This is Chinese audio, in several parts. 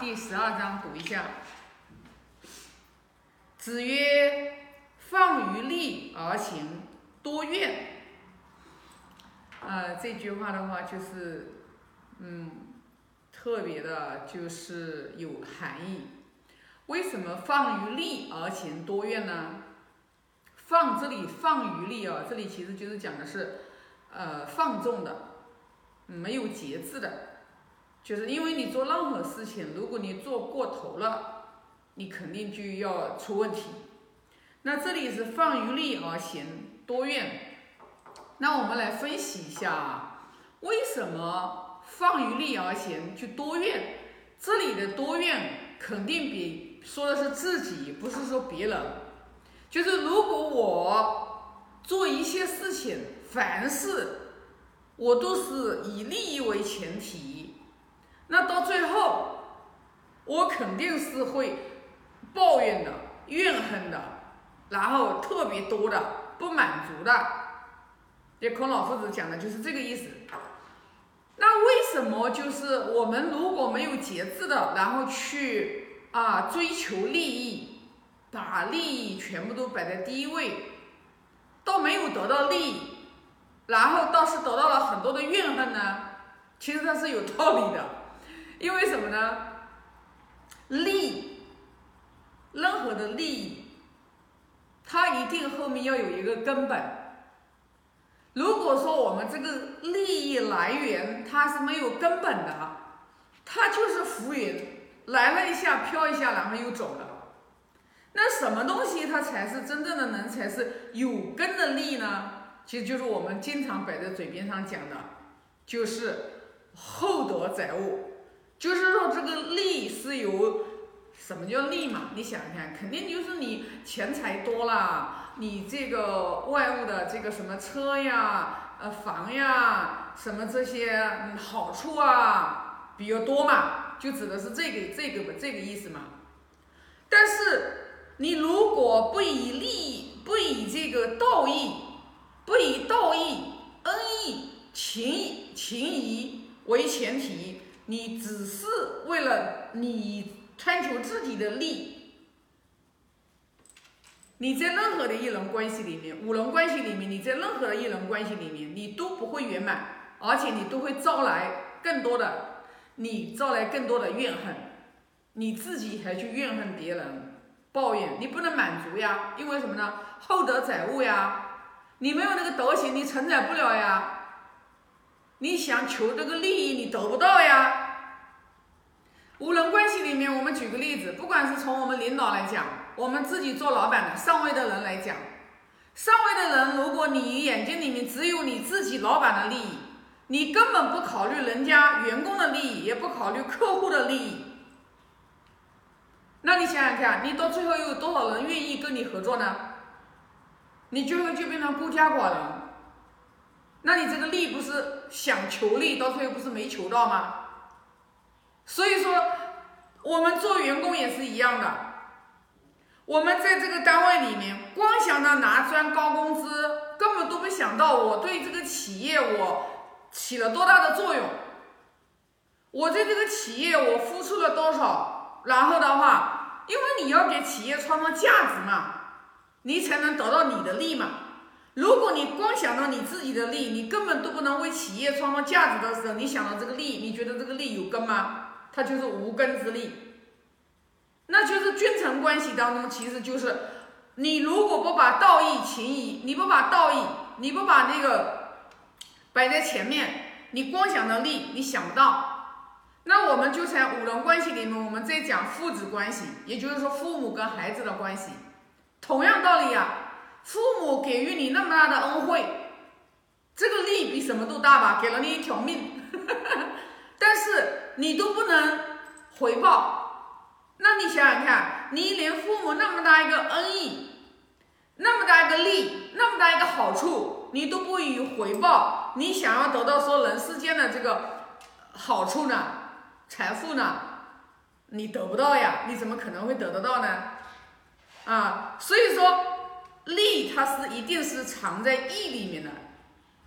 第十二章读一下。子曰：“放于利而行多怨。”呃，这句话的话就是，嗯，特别的，就是有含义。为什么放于利而行多怨呢？放这里放于利啊，这里其实就是讲的是，呃，放纵的，没有节制的，就是因为你做任何事情，如果你做过头了，你肯定就要出问题。那这里是放于利而行多怨。那我们来分析一下啊，为什么放于利而行就多怨？这里的多怨肯定比说的是自己，不是说别人。就是如果我做一些事情，凡事我都是以利益为前提，那到最后我肯定是会抱怨的、怨恨的，然后特别多的不满足的。这孔老夫子讲的就是这个意思。那为什么就是我们如果没有节制的，然后去啊追求利益，把利益全部都摆在第一位，到没有得到利益，然后倒是得到了很多的怨恨呢？其实它是有道理的，因为什么呢？利，任何的利益，它一定后面要有一个根本。如果说我们这个利益来源它是没有根本的，它就是浮云，来了一下飘一下，然后又走了。那什么东西它才是真正的能才是有根的利呢？其实就是我们经常摆在嘴边上讲的，就是厚德载物。就是说这个利是由什么叫利嘛？你想想，肯定就是你钱财多了。你这个外物的这个什么车呀、呃房呀，什么这些好处啊比较多嘛，就指的是这个这个这个意思嘛。但是你如果不以利益、不以这个道义、不以道义、恩义、情情谊为前提，你只是为了你贪求自己的利。你在任何的一人关系里面，五人关系里面，你在任何的一人关系里面，你都不会圆满，而且你都会招来更多的，你招来更多的怨恨，你自己还去怨恨别人，抱怨，你不能满足呀，因为什么呢？厚德载物呀，你没有那个德行，你承载不了呀，你想求这个利益，你得不到呀。五人关系里面，我们举举个例子，不管是从我们领导来讲。我们自己做老板的上位的人来讲，上位的人，如果你眼睛里面只有你自己老板的利益，你根本不考虑人家员工的利益，也不考虑客户的利益，那你想想看，你到最后又有多少人愿意跟你合作呢？你最后就变成孤家寡人，那你这个利不是想求利，到最后不是没求到吗？所以说，我们做员工也是一样的。我们在这个单位里面，光想着拿赚高工资，根本都不想到我对这个企业我起了多大的作用。我在这个企业我付出了多少，然后的话，因为你要给企业创造价值嘛，你才能得到你的利嘛。如果你光想到你自己的利，你根本都不能为企业创造价值的时候，你想到这个利，你觉得这个利有根吗？它就是无根之利。那就是君臣关系当中，其实就是你如果不把道义情谊，你不把道义，你不把那个摆在前面，你光想着利，你想不到。那我们就在五伦关系里面，我们在讲父子关系，也就是说父母跟孩子的关系，同样道理呀。父母给予你那么大的恩惠，这个利比什么都大吧，给了你一条命，但是你都不能回报。那你想想看，你连父母那么大一个恩义，那么大一个利，那么大一个好处，你都不予回报，你想要得到说人世间的这个好处呢，财富呢，你得不到呀，你怎么可能会得得到呢？啊，所以说利它是一定是藏在义里面的，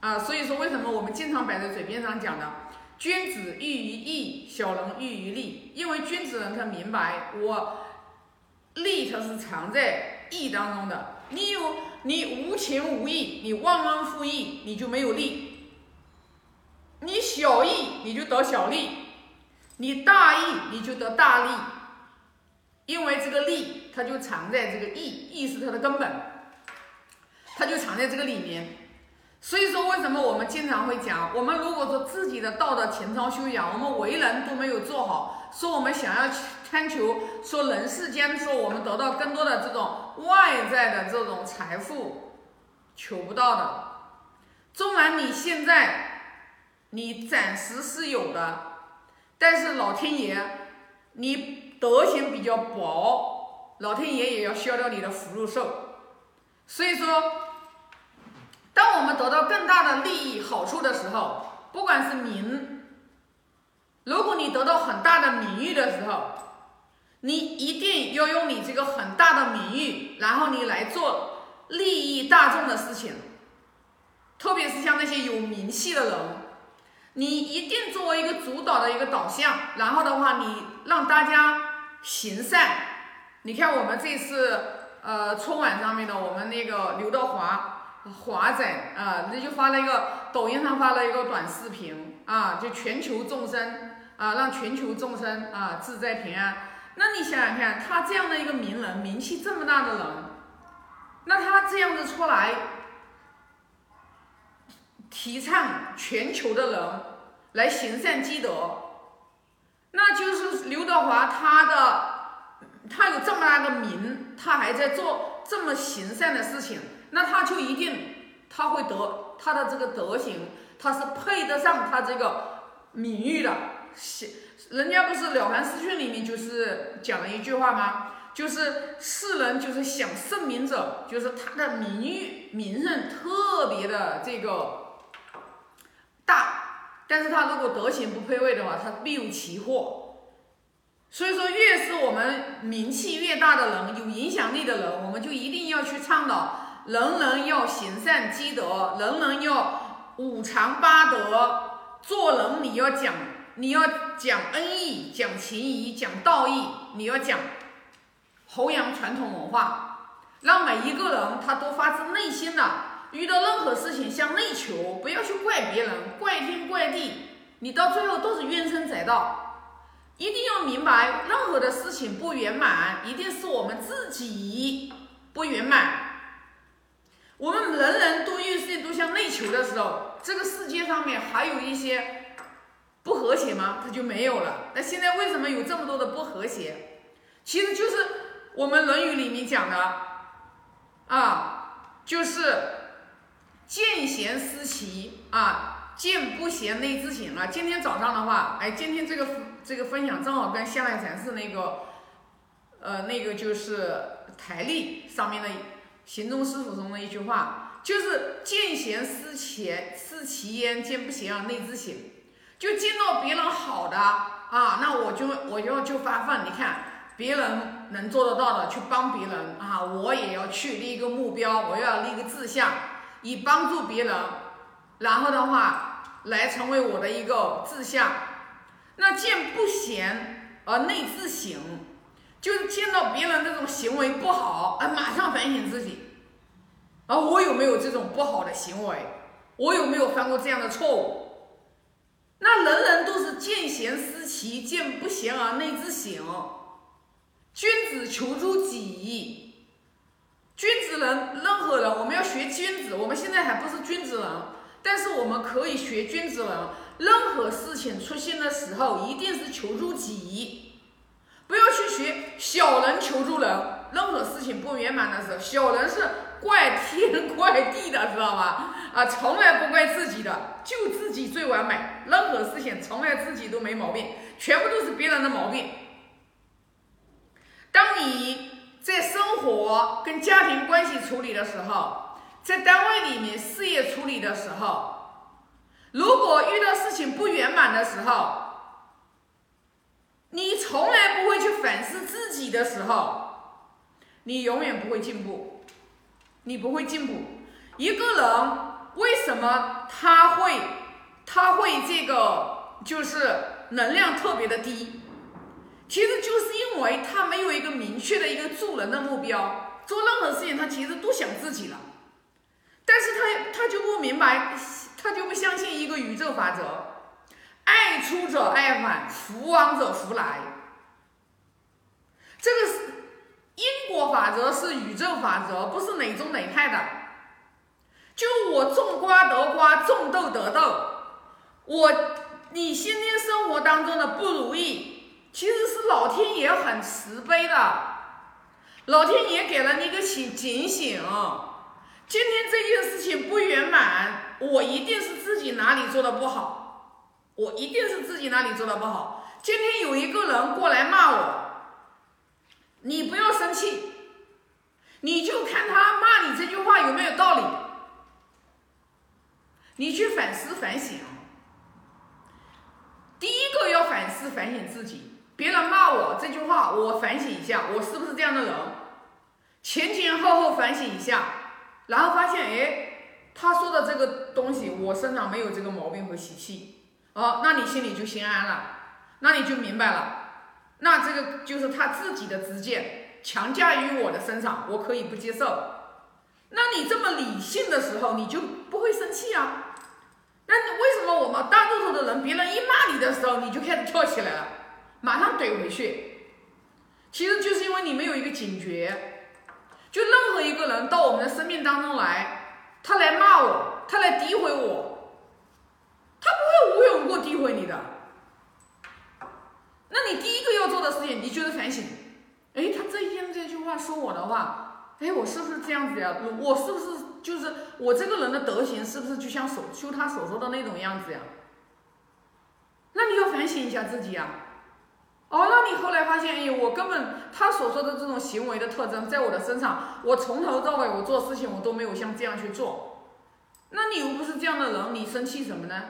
啊，所以说为什么我们经常摆在嘴边上讲的，君子喻于义，小人喻于利。因为君子人他明白，我利他是藏在义当中的。你有你无情无义，你忘恩负义，你就没有利；你小义，你就得小利；你大义，你就得大利。因为这个利，它就藏在这个义，义是它的根本，它就藏在这个里面。所以说，为什么我们经常会讲，我们如果说自己的道德情操修养，我们为人都没有做好，说我们想要贪求，说人世间说我们得到更多的这种外在的这种财富，求不到的。纵然你现在你暂时是有的，但是老天爷，你德行比较薄，老天爷也要消掉你的福禄寿。所以说。当我们得到更大的利益好处的时候，不管是名，如果你得到很大的名誉的时候，你一定要用你这个很大的名誉，然后你来做利益大众的事情。特别是像那些有名气的人，你一定作为一个主导的一个导向，然后的话，你让大家行善。你看我们这次呃春晚上面的，我们那个刘德华。华仔啊，那就发了一个抖音上发了一个短视频啊，就全球众生啊，让全球众生啊自在平安。那你想想看，他这样的一个名人，名气这么大的人，那他这样子出来提倡全球的人来行善积德，那就是刘德华他的他有这么大个名，他还在做这么行善的事情。那他就一定他会得他的这个德行，他是配得上他这个名誉的。人家不是《了凡四训》里面就是讲了一句话吗？就是世人就是想圣明者，就是他的名誉名声特别的这个大，但是他如果德行不配位的话，他必有其祸。所以说，越是我们名气越大的人，有影响力的人，我们就一定要去倡导。人人要行善积德，人人要五常八德。做人你要讲，你要讲恩义，讲情谊，讲道义，你要讲弘扬传统文化，让每一个人他都发自内心的遇到任何事情向内求，不要去怪别人，怪天怪地，你到最后都是怨声载道。一定要明白，任何的事情不圆满，一定是我们自己不圆满。我们人人都遇事都向内求的时候，这个世界上面还有一些不和谐吗？它就没有了。那现在为什么有这么多的不和谐？其实就是我们《论语》里面讲的啊，就是见贤思齐啊，见不贤内自省啊。今天早上的话，哎，今天这个这个分享正好跟下来禅师那个呃那个就是台历上面的。行中师傅中的一句话，就是见贤思齐，思齐焉；见不贤而内自省。就见到别人好的啊，那我就我就就发奋。你看别人能做得到的，去帮别人啊，我也要去立一个目标，我要立一个志向，以帮助别人，然后的话来成为我的一个志向。那见不贤而内自省。就是见到别人这种行为不好，啊，马上反省自己，啊，我有没有这种不好的行为？我有没有犯过这样的错误？那人人都是见贤思齐，见不贤而内自省。君子求诸己，君子人，任何人，我们要学君子。我们现在还不是君子人，但是我们可以学君子人。任何事情出现的时候，一定是求诸己。不要去学小人求助人，任何事情不圆满的时候，小人是怪天怪地的，知道吗？啊，从来不怪自己的，就自己最完美，任何事情从来自己都没毛病，全部都是别人的毛病。当你在生活跟家庭关系处理的时候，在单位里面事业处理的时候，如果遇到事情不圆满的时候，你从来不会去反思自己的时候，你永远不会进步，你不会进步。一个人为什么他会他会这个就是能量特别的低，其实就是因为他没有一个明确的一个助人的目标，做任何事情他其实都想自己了，但是他他就不明白，他就不相信一个宇宙法则，爱出者爱返，福往者福来，这个是因果法则，是宇宙法则，不是哪宗哪派的，就我种瓜得瓜，种豆得豆，我。你先天生活当中的不如意，其实是老天爷很慈悲的，老天爷给了你一个警警醒。今天这件事情不圆满，我一定是自己哪里做的不好，我一定是自己哪里做的不好。今天有一个人过来骂我，你不要生气，你就看他骂你这句话有没有道理，你去反思反省。第一个要反思反省自己，别人骂我这句话，我反省一下，我是不是这样的人？前前后后反省一下，然后发现，哎，他说的这个东西，我身上没有这个毛病和习气，哦，那你心里就心安了，那你就明白了，那这个就是他自己的执见强加于我的身上，我可以不接受。那你这么理性的时候，你就不会生气啊。那为什么我们大多数的人，别人一骂你的时候，你就开始跳起来了，马上怼回去？其实就是因为你没有一个警觉。就任何一个人到我们的生命当中来，他来骂我，他来诋毁我，无缘无故诋毁你的。那你第一个要做的事情，你就是反省。哎，他这一天这句话说我的话，哎，我是不是这样子呀？我是不是？就是我这个人的德行是不是就像所就他所说的那种样子呀？那你要反省一下自己呀。哦，那你后来发现，哎，我根本他所说的这种行为的特征，在我的身上，我从头到尾我做事情我都没有像这样去做。那你又不是这样的人，你生气什么呢？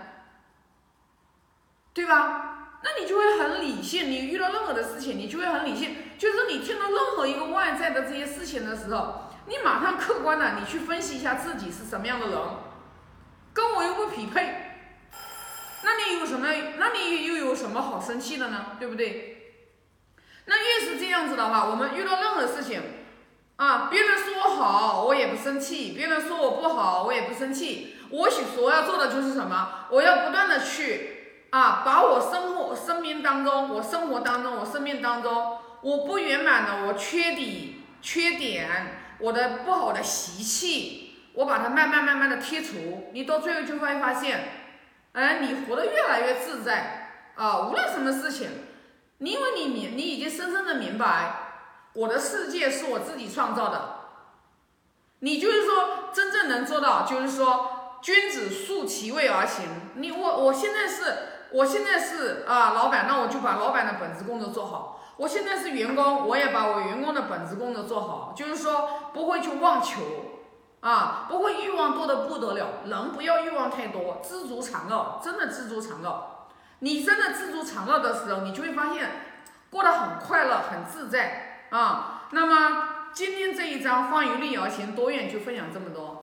对吧？那你就会很理性，你遇到任何的事情，你就会很理性。就是你听到任何一个外在的这些事情的时候。你马上客观的，你去分析一下自己是什么样的人，跟我又不匹配，那你有什么？那你又有什么好生气的呢？对不对？那越是这样子的话，我们遇到任何事情，啊，别人说我好，我也不生气；别人说我不好，我也不生气。我所要做的就是什么？我要不断的去啊，把我生活、生命当中、我生活当中、我生命当中我不圆满的、我缺底、缺点。我的不好的习气，我把它慢慢慢慢的剔除，你到最后就会发现，哎，你活得越来越自在啊！无论什么事情，因为你明，你已经深深的明白，我的世界是我自己创造的。你就是说，真正能做到，就是说，君子顺其位而行。你我我现在是，我现在是啊，老板，那我就把老板的本职工作做好。我现在是员工，我也把我员工的本职工作做好，就是说不会去妄求，啊，不会欲望多的不得了。人不要欲望太多，知足常乐，真的知足常乐。你真的知足常乐的时候，你就会发现过得很快乐，很自在啊。那么今天这一章“放于利而行，多愿”就分享这么多。